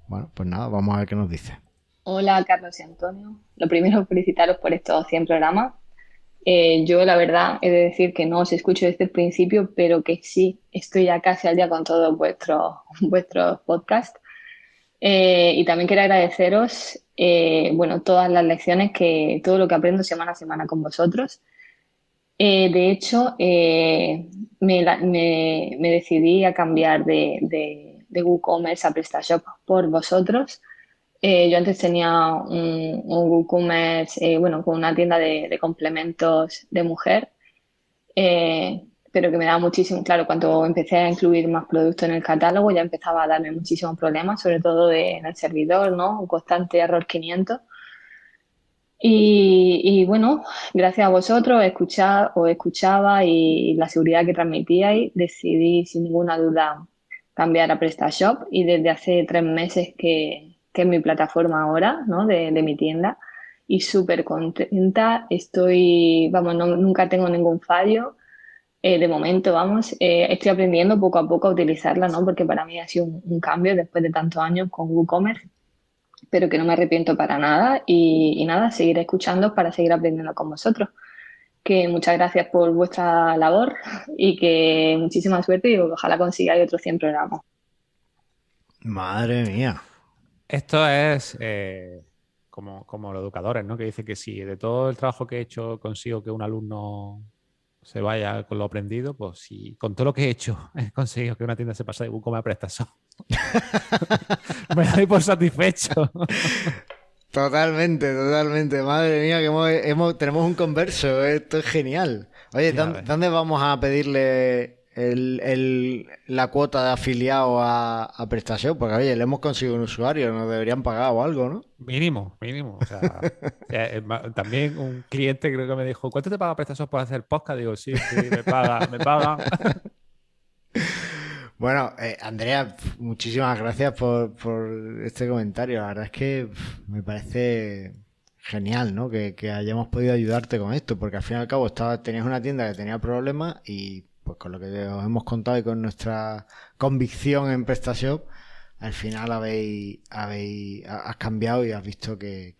Bueno, pues nada, vamos a ver qué nos dice. Hola Carlos y Antonio. Lo primero, felicitaros por estos 100 programas. yo la verdad he de decir que no os escucho desde el principio, pero que sí estoy ya casi al día con todos vuestros, vuestros podcasts. Eh, y también quiero agradeceros, eh, bueno, todas las lecciones que, todo lo que aprendo semana a semana con vosotros. Eh, de hecho, me, decidí a cambiar de, de, WooCommerce a PrestaShop por vosotros. yo antes tenía un, un WooCommerce, bueno, con una tienda de, de complementos de mujer pero que me daba muchísimo, claro, cuando empecé a incluir más productos en el catálogo ya empezaba a darme muchísimos problemas, sobre todo en el servidor, ¿no? Un constante error 500. Y, bueno, gracias a vosotros, escuchar, os escuchaba y la seguridad que transmitíais, decidí sin ninguna duda cambiar a PrestaShop y desde hace tres meses que, que es mi plataforma ahora, ¿no? De, de mi tienda y súper contenta. Estoy, vamos, no, nunca tengo ningún fallo. Eh, de momento, vamos, eh, estoy aprendiendo poco a poco a utilizarla, ¿no? Porque para mí ha sido un, cambio después de tantos años con WooCommerce, pero que no me arrepiento para nada y, nada, seguiré escuchando para seguir aprendiendo con vosotros. Que muchas gracias por vuestra labor y que muchísima suerte y ojalá consigáis otros 100 programas. Madre mía. Esto es eh, como, como los educadores, ¿no? Que dice que si de todo el trabajo que he hecho consigo que un alumno se vaya con lo aprendido, pues si con todo lo que he hecho he conseguido que una tienda se pase de WooCommerce a PrestaShop, me doy por satisfecho. Totalmente, totalmente. Madre mía, que hemos, tenemos un converso. Esto es genial. Oye, ¿dónde, vamos a pedirle el, la cuota de afiliado a, a PrestaShop? Porque, oye, le hemos conseguido un usuario, nos deberían pagar o algo, ¿no? Mínimo, mínimo. O sea, eh, también un cliente creo que me dijo, ¿cuánto te paga PrestaShop por hacer podcast? Digo, sí, sí, me paga, me paga. Bueno, eh, Andrea, muchísimas gracias por, este comentario. La verdad es que me parece genial, ¿no? Que, hayamos podido ayudarte con esto, porque al fin y al cabo estaba, tenías una tienda que tenía problemas y pues con lo que os hemos contado y con nuestra convicción en PrestaShop, al final habéis, habéis has cambiado y has visto que,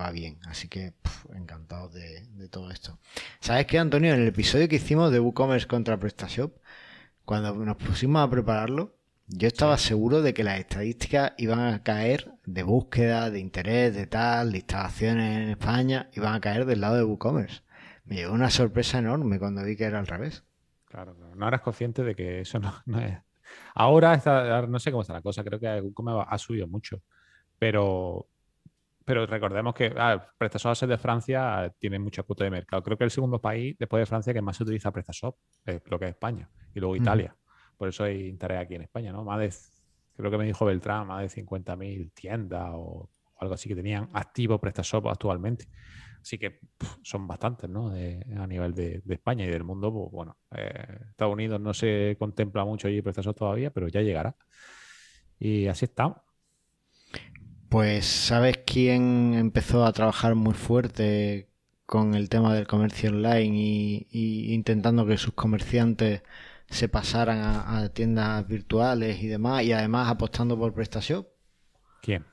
va bien. Así que encantado de, de, todo esto. ¿Sabes qué, Antonio? En el episodio que hicimos de WooCommerce contra PrestaShop, cuando nos pusimos a prepararlo, yo estaba seguro de que las estadísticas iban a caer de búsqueda, de interés, de tal, de instalaciones en España, iban a caer del lado de WooCommerce. Me llegó una sorpresa enorme cuando vi que era al revés. Claro, no eras consciente de que eso no, es. Ahora está, no sé cómo está la cosa, creo que WooCommerce ha subido mucho, pero, pero recordemos que ah, PrestaShop de Francia tiene mucha cuota de mercado. Creo que el segundo país después de Francia que más se utiliza PrestaShop es lo que es España y luego Italia. Por eso hay interés aquí en España, ¿no? Más de, creo que me dijo Beltrán, más de 50.000 tiendas o, algo así que tenían activo PrestaShop actualmente. Así que son bastantes, ¿no? a nivel de, España y del mundo, pues bueno, eh, Estados Unidos no se contempla mucho allí PrestaShop todavía, pero ya llegará. Y así estamos. Pues, ¿sabes quién empezó a trabajar muy fuerte con el tema del comercio online y, intentando que sus comerciantes se pasaran a, tiendas virtuales y demás, y además apostando por PrestaShop? ¿Quién?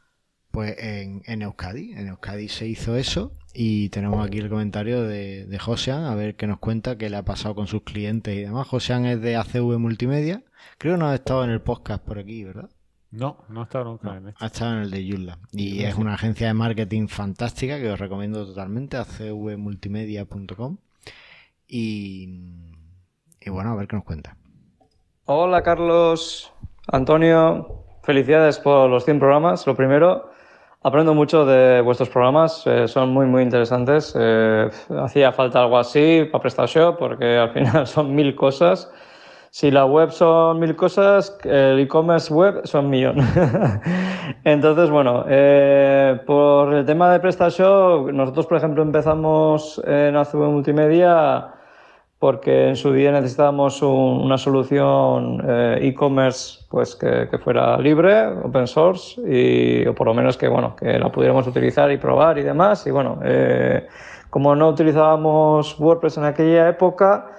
Pues en, Euskadi. En Euskadi se hizo eso y tenemos aquí el comentario de, de Josean, a ver qué nos cuenta, qué le ha pasado con sus clientes y demás. Josean es de ACV Multimedia. Creo que no ha estado en el podcast por aquí, ¿verdad? No, no ha estado nunca en este. Ha estado en el de Yulla. Y es una agencia de marketing fantástica que os recomiendo totalmente, acvmultimedia.com. Y, y bueno, a ver qué nos cuenta. Hola Carlos, Antonio, felicidades por los 100 programas. Lo primero, aprendo mucho de vuestros programas, eh, son muy, muy interesantes. Eh, hacía falta algo así para PrestaShop porque al final son mil cosas si la web son mil cosas, el e-commerce web son millón. Entonces, bueno, eh, por el tema de PrestaShop, nosotros, por ejemplo, empezamos en ACV Multimedia porque en su día necesitábamos una solución eh, e-commerce pues que, fuera libre, open source y o por lo menos que bueno que la pudiéramos utilizar y probar y demás y bueno eh, como no utilizábamos WordPress en aquella época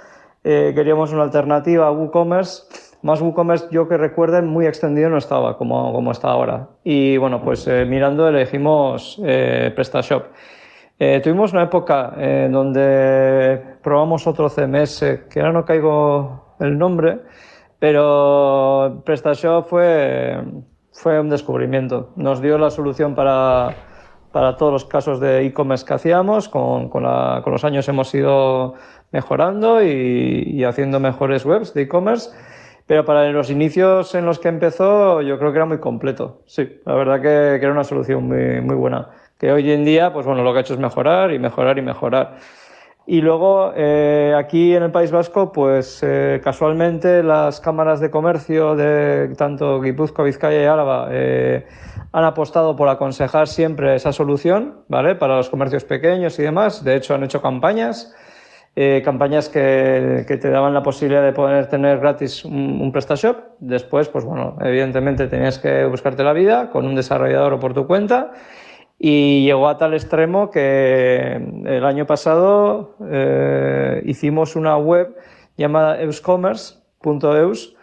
eh, queríamos una alternativa a WooCommerce. Más WooCommerce, yo que recuerde, muy extendido no estaba como, como está ahora. Y bueno, pues eh, mirando elegimos eh, PrestaShop. Tuvimos una época en donde probamos otro CMS, que ahora no caigo el nombre, pero PrestaShop fue, fue un descubrimiento. Nos dio la solución para, para todos los casos de e-commerce que hacíamos. Con, con, con, los años hemos ido mejorando y, haciendo mejores webs de e-commerce. Pero para los inicios en los que empezó, yo creo que era muy completo. Sí, la verdad que, era una solución muy, muy buena. Que hoy en día, pues bueno, lo que ha hecho es mejorar y mejorar y mejorar. Y luego, eh, aquí en el País Vasco, pues eh, casualmente las cámaras de comercio de tanto Guipúzcoa, Vizcaya y Álava eh, han apostado por aconsejar siempre esa solución, ¿vale? Para los comercios pequeños y demás. De hecho, han hecho campañas eh, campañas que, te daban la posibilidad de poder tener gratis un, PrestaShop. Después, pues bueno, evidentemente tenías que buscarte la vida con un desarrollador o por tu cuenta. Y llegó a tal extremo que el año pasado eh, hicimos una web llamada euscommerce.eus,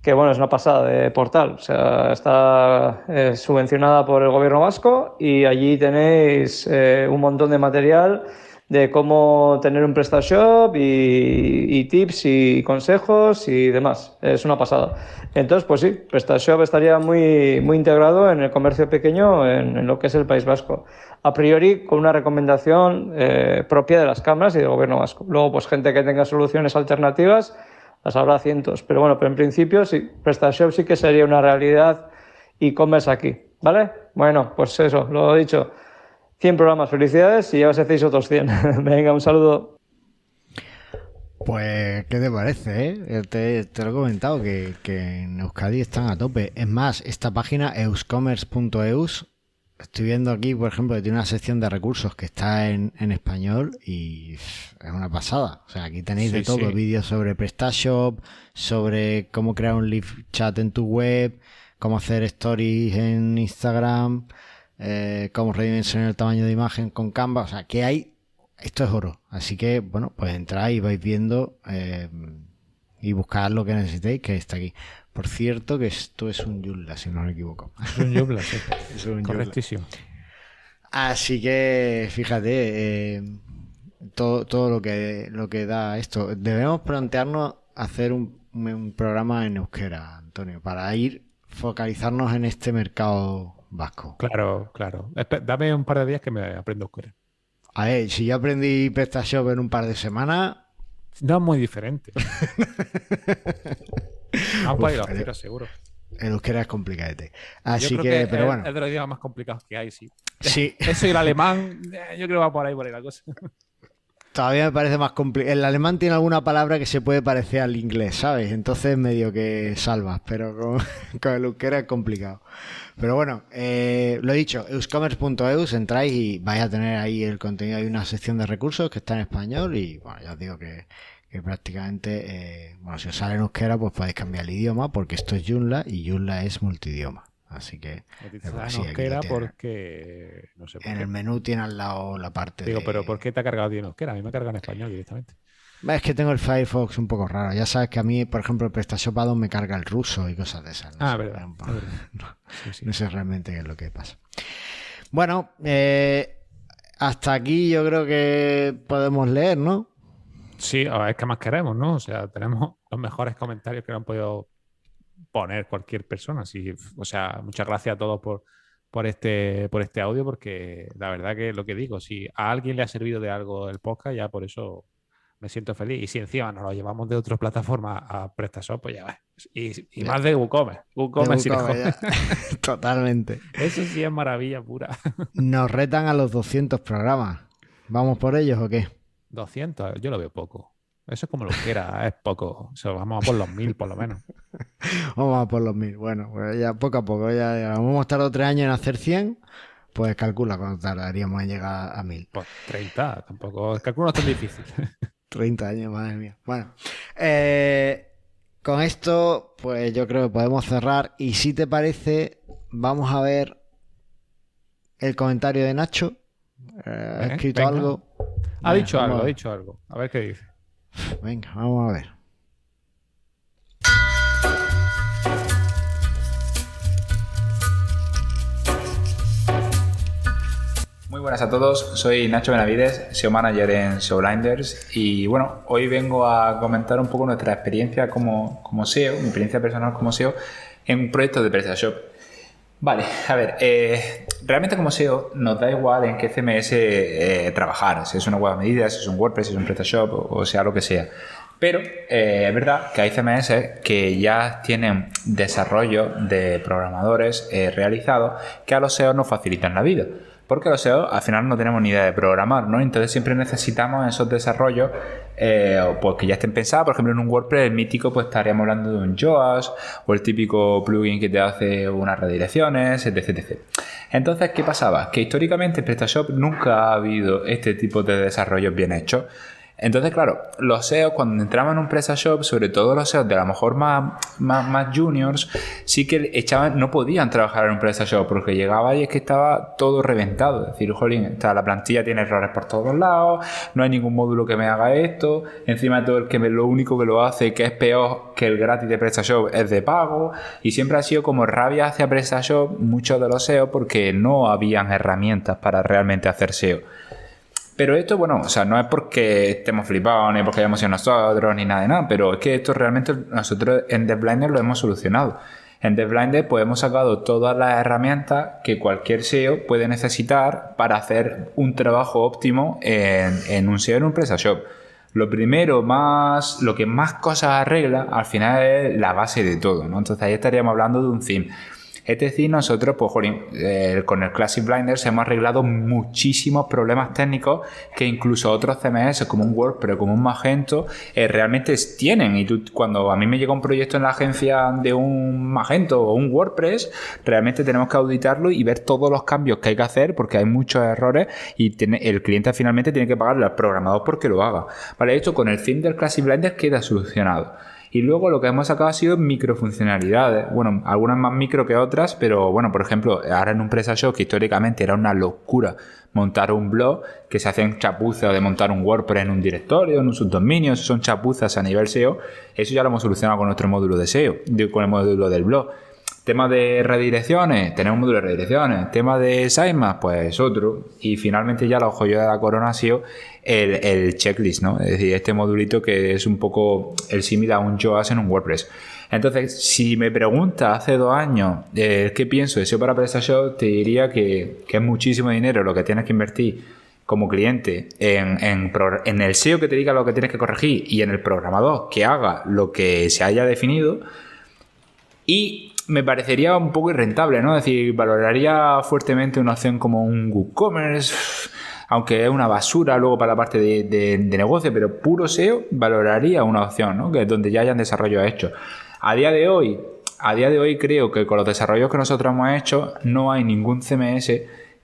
que bueno, es una pasada de portal. O sea, está eh, subvencionada por el gobierno vasco y allí tenéis un montón de material de cómo tener un PrestaShop y, tips y consejos y demás. Es una pasada. Entonces, pues sí, PrestaShop estaría muy, muy integrado en el comercio pequeño en, lo que es el País Vasco. A priori, con una recomendación eh, propia de las cámaras y del gobierno vasco. Luego, pues gente que tenga soluciones alternativas, las habrá cientos. Pero bueno, pero en principio sí, PrestaShop sí que sería una realidad e-commerce aquí. ¿Vale? Bueno, pues eso, lo he dicho. 100 programas. Felicidades y ya os hacéis otros 100. Venga, un saludo. Pues, ¿qué te parece? Eh? Te, lo he comentado que, en Euskadi están a tope. Es más, esta página euscommerce.eus, estoy viendo aquí, por ejemplo, que tiene una sección de recursos que está en, español y es una pasada. O sea, aquí tenéis de todo, vídeos sobre PrestaShop, sobre cómo crear un live chat en tu web, cómo hacer stories en Instagram, eh, cómo redimensionar el tamaño de imagen con Canva. O sea, que hay esto es oro. Así que, bueno, pues entráis y vais viendo eh, y buscad lo que necesitéis, que está aquí. Por cierto, que esto es un Joomla, si no me equivoco. Es un Joomla, sí. es un Correctísimo. Así que, fíjate, eh, todo, todo lo que lo que da esto. Debemos plantearnos hacer un, un programa en euskera, Antonio, para ir focalizarnos en este mercado vasco. Claro, claro. Dame un par de días que me aprendo euskera. A ver, si yo aprendí PrestaShop en un par de semanas. No es muy diferente. Ir a euskera, seguro. El euskera es complicadete. Así que, pero bueno. Es de los idiomas más complicados que hay, sí. Sí. Eso y el alemán, eh, yo creo que va por ahí por ahí la cosa. Todavía me parece más complicado. El alemán tiene alguna palabra que se puede parecer al inglés, ¿sabes? Entonces medio que salvas, pero con, con el euskera es complicado. Pero bueno, eh, lo he dicho, euscommerce.eus, entráis y vais a tener ahí el contenido. Hay una sección de recursos que está en español y bueno, ya os digo que, prácticamente, eh, bueno, si os sale en euskera, pues podéis cambiar el idioma porque esto es Joomla y Joomla es multidioma. Así que. euskera porque. No sé en el menú tiene al lado la parte. Digo, pero ¿por qué te ha cargado en euskera? A mí me carga en español directamente. Es que tengo el Firefox un poco raro. Ya sabes que a mí, por ejemplo, el PrestaShop Addon me carga el ruso y cosas de esas. ah, verdad. No, sé realmente qué es lo que pasa. Bueno, eh, hasta aquí yo creo que podemos leer, ¿no? Sí, es que más queremos, ¿no? O sea, tenemos los mejores comentarios que han podido poner cualquier persona. Sí, o sea, muchas gracias a todos por, por este, por este audio, porque la verdad que lo que digo, si a alguien le ha servido de algo el podcast, ya por eso me siento feliz. Y si encima nos lo llevamos de otra plataforma a PrestaShop, pues ya ves. Y, más de WooCommerce. WooCommerce, Totalmente. Eso sí es maravilla pura. Nos retan a los 200 programas. ¿Vamos por ellos o qué? 200, yo lo veo poco. Eso es como lo que era, es poco. O sea, vamos a por los mil por lo menos. vamos a por los mil. Bueno, pues ya poco a poco. Ya, vamos a tardar tres años en hacer 100. Pues calcula cuánto tardaríamos en llegar a mil. Pues 30, tampoco. El cálculo no es tan difícil. 30 años, madre mía. Bueno, eh, con esto, pues yo creo que podemos cerrar. Y si te parece, vamos a ver el comentario de Nacho. Eh, ha escrito algo. Ha dicho algo, ha dicho algo. A ver qué dice. Venga, vamos a ver. Muy buenas a todos, soy Nacho Benavides, SEO Manager en SEOblinders y bueno, hoy vengo a comentar un poco nuestra experiencia como, como SEO, mi experiencia personal como SEO en un proyecto de PrestaShop. Vale, a ver, eh, realmente como SEO nos da igual en qué CMS eh, trabajar, si es una web a medida, si es un WordPress, si es un PrestaShop o, sea lo que sea. Pero eh, es verdad que hay CMS que ya tienen desarrollo de programadores realizados que a los SEO nos facilitan la vida porque los SEO al final no tenemos ni idea de programar, ¿no? Entonces siempre necesitamos esos desarrollos eh, pues que ya estén pensados. Por ejemplo, en un WordPress mítico pues estaríamos hablando de un JOAS o el típico plugin que te hace unas redirecciones, etc, etc. Entonces, ¿qué pasaba? Que históricamente en PrestaShop nunca ha habido este tipo de desarrollos bien hechos. Entonces, claro, los SEO cuando entraban en un PrestaShop, sobre todo los SEOs de a lo mejor más, más, juniors, sí que echaban, no podían trabajar en un PrestaShop porque llegaba y es que estaba todo reventado. Es decir, jolín, la plantilla tiene errores por todos lados, no hay ningún módulo que me haga esto, encima todo el que me, lo único que lo hace, que es peor que el gratis de PrestaShop, es de pago, y siempre ha sido como rabia hacia PrestaShop muchos de los SEO porque no habían herramientas para realmente hacer SEO. Pero esto, bueno, o sea, no es porque estemos flipados, ni porque hayamos sido nosotros, ni nada de nada, pero es que esto realmente nosotros en The Blinder lo hemos solucionado. En The Blinder pues hemos sacado todas las herramientas que cualquier SEO puede necesitar para hacer un trabajo óptimo en, un SEO en un PrestaShop. Lo primero, más, lo que más cosas arregla, al final es la base de todo, ¿no? Entonces ahí estaríamos hablando de un theme. Es decir, nosotros, pues, eh, con el Classic Blinders hemos arreglado muchísimos problemas técnicos que incluso otros CMS, como un WordPress, como un Magento, eh, realmente tienen. Y tú, cuando a mí me llega un proyecto en la agencia de un Magento o un WordPress, realmente tenemos que auditarlo y ver todos los cambios que hay que hacer porque hay muchos errores y el cliente finalmente tiene que pagarle al programador porque lo haga. Esto con el theme del Classic Blinders queda solucionado. Y luego lo que hemos sacado ha sido microfuncionalidades. Bueno, algunas más micro que otras, pero bueno, por ejemplo, ahora en un PrestaShop que históricamente era una locura montar un blog, que se hacen chapuzas de montar un WordPress en un directorio, en un subdominio, son chapuzas a nivel SEO. Eso ya lo hemos solucionado con nuestro módulo de SEO, con el módulo del blog. Tema de redirecciones, tenemos un módulo de redirecciones. Tema de sitemap, pues otro. Y finalmente ya la joya de la corona ha sido el, checklist, ¿no? Es decir, este modulito que es un poco el similar a un JOAS en un WordPress. Entonces, si me pregunta hace dos años eh, qué pienso de SEO para PrestaShop, te diría que, es muchísimo dinero lo que tienes que invertir como cliente en, en, el SEO que te diga lo que tienes que corregir y en el programador que haga lo que se haya definido. Y me parecería un poco irrentable, ¿no? Es decir, valoraría fuertemente una opción como un WooCommerce, aunque es una basura luego para la parte de, negocio, pero puro SEO, valoraría una opción, ¿no? Que es donde ya hayan desarrollos hechos. A día de hoy, a día de hoy creo que con los desarrollos que nosotros hemos hecho, no hay ningún CMS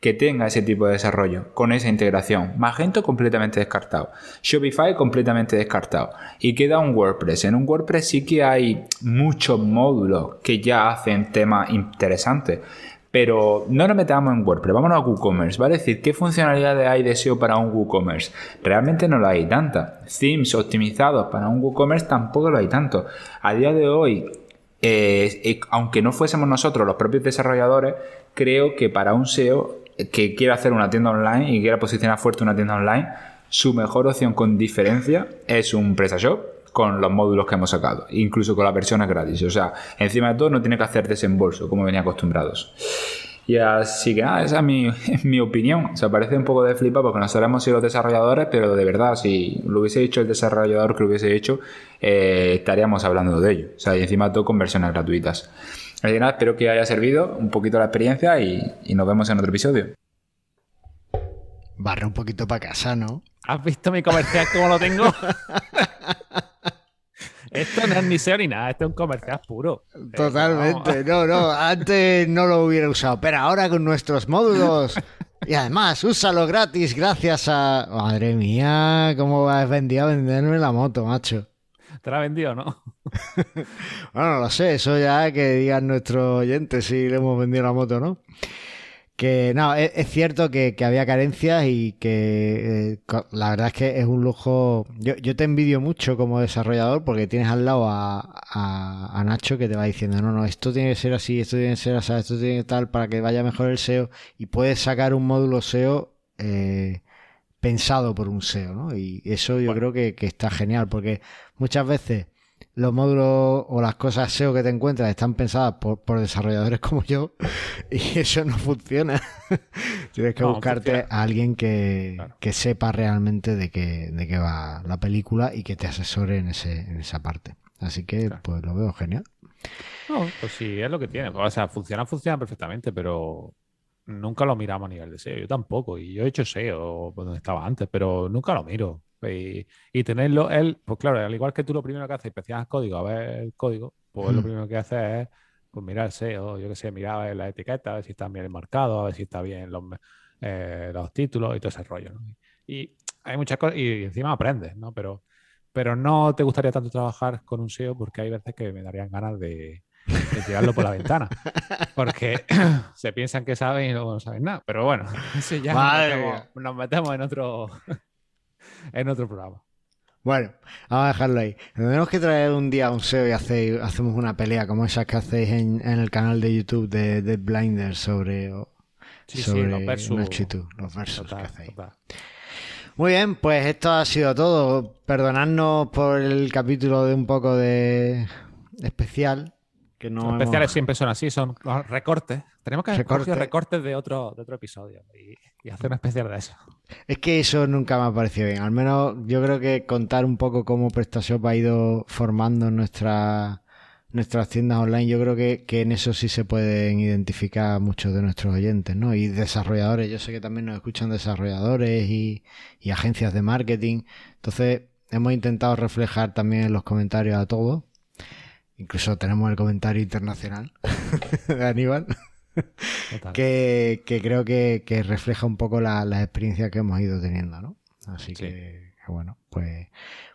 que tenga ese tipo de desarrollo, con esa integración. Magento completamente descartado. Shopify completamente descartado. Y queda un WordPress. En un WordPress sí que hay muchos módulos que ya hacen temas interesantes. Pero no nos metamos en WordPress, vámonos a WooCommerce. ¿Vale? Es decir, ¿qué funcionalidades hay de SEO para un WooCommerce? Realmente no lo hay tantas. Themes optimizados para un WooCommerce tampoco lo hay tanto. A día de hoy, eh, eh, aunque no fuésemos nosotros los propios desarrolladores, creo que para un SEO que quiera hacer una tienda online y quiera posicionar fuerte una tienda online, su mejor opción con diferencia es un PrestaShop con los módulos que hemos sacado, incluso con las versiones gratis. O sea, encima de todo no tiene que hacer desembolso como venía acostumbrados. Y así que nada, esa es mi, mi opinión. O sea, parece un poco de flipa porque nosotros hemos sido los desarrolladores, pero de verdad, si lo hubiese hecho el desarrollador que lo hubiese hecho, eh, estaríamos hablando de ello. O sea, y encima de todo con versiones gratuitas. Así que nada, espero que haya servido un poquito la experiencia y, nos vemos en otro episodio. Barre un poquito para casa, ¿no? ¿Has visto mi comercial cómo lo tengo? esto no es ni SEO ni nada, esto es un comercial puro. Totalmente, no, no, antes no lo hubiera usado, pero ahora con nuestros módulos y además úsalo gratis gracias a... Madre mía, cómo has vendido a venderme la moto, macho. ¿Te la ha vendido no? bueno, no lo sé, eso ya que digan nuestros oyentes si le hemos vendido la moto no. Que no, es, cierto que, había carencias y que eh, la verdad es que es un lujo. Yo, yo, te envidio mucho como desarrollador porque tienes al lado a, Nacho que te va diciendo, no, no, esto tiene que ser así, esto tiene que ser así, esto tiene que tal para que vaya mejor el SEO y puedes sacar un módulo SEO eh, pensado por un SEO, ¿no? Y eso yo creo que, que está genial porque muchas veces los módulos o las cosas SEO que te encuentras están pensadas por, desarrolladores como yo y eso no funciona. Tienes que buscarte a alguien que, sepa realmente de qué, de qué va la película y que te asesore en, ese, en esa parte. Así que pues lo veo genial. No, pues sí, es lo que tiene. O sea, funciona, funciona perfectamente, pero nunca lo miramos a nivel de SEO. Yo tampoco. Y yo he hecho SEO donde estaba antes, pero nunca lo miro. Y, tenerlo él, pues claro, al igual que tú lo primero que haces, inspeccionas código, a ver el código, pues lo primero que haces es pues mirar el SEO, yo que sé, mirar la etiqueta, a ver si están bien marcados, a ver si está bien los, eh, los títulos y todo ese rollo. Y hay muchas cosas, y encima aprendes, ¿no? Pero, pero no te gustaría tanto trabajar con un SEO porque hay veces que me darían ganas de, tirarlo por la ventana. Porque se piensan que saben y luego no saben nada. Pero bueno, ya nos metemos, en otro, en otro programa. Bueno, vamos a dejarlo ahí. Tenemos que traer un día un SEO y hacemos una pelea como esas que hacéis en, el canal de YouTube de, de Blinders sobre, los versos, los versos que hacéis. Muy bien, pues esto ha sido todo. Perdonadnos por el capítulo de un poco de especial. Que no Los especiales siempre son así, son recortes. Tenemos que hacer recortes de otro, de otro episodio y, hacer una especial de eso. Es que eso nunca me ha parecido bien. Al menos yo creo que contar un poco cómo PrestaShop ha ido formando nuestra nuestras tiendas online, yo creo que, en eso sí se pueden identificar muchos de nuestros oyentes, ¿no? Y desarrolladores, yo sé que también nos escuchan desarrolladores y, agencias de marketing. Entonces, hemos intentado reflejar también en los comentarios a todos. Incluso tenemos el comentario internacional de Aníbal. que, creo que, refleja un poco la, la experiencia que hemos ido teniendo, ¿no? Así que, bueno, pues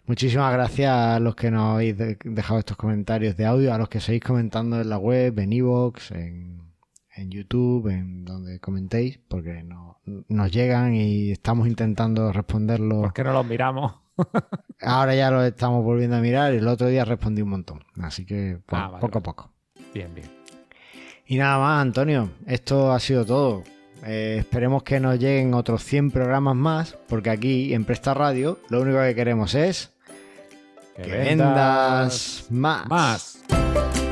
Muchísimas gracias a los que nos habéis dejado estos comentarios de audio, a los que seguís comentando en la web, en Evox, en, YouTube, en donde comentéis, porque nos llegan y estamos intentando responderlos. ¿Por qué no los miramos? Ahora ya los estamos volviendo a mirar el otro día respondí un montón. Así que ah, poco a poco. Bien, bien. Y nada más, Antonio, esto ha sido todo. Eh, esperemos que nos lleguen otros 100 programas más, porque aquí en Presta Radio lo único que queremos es que, vendas, más. más.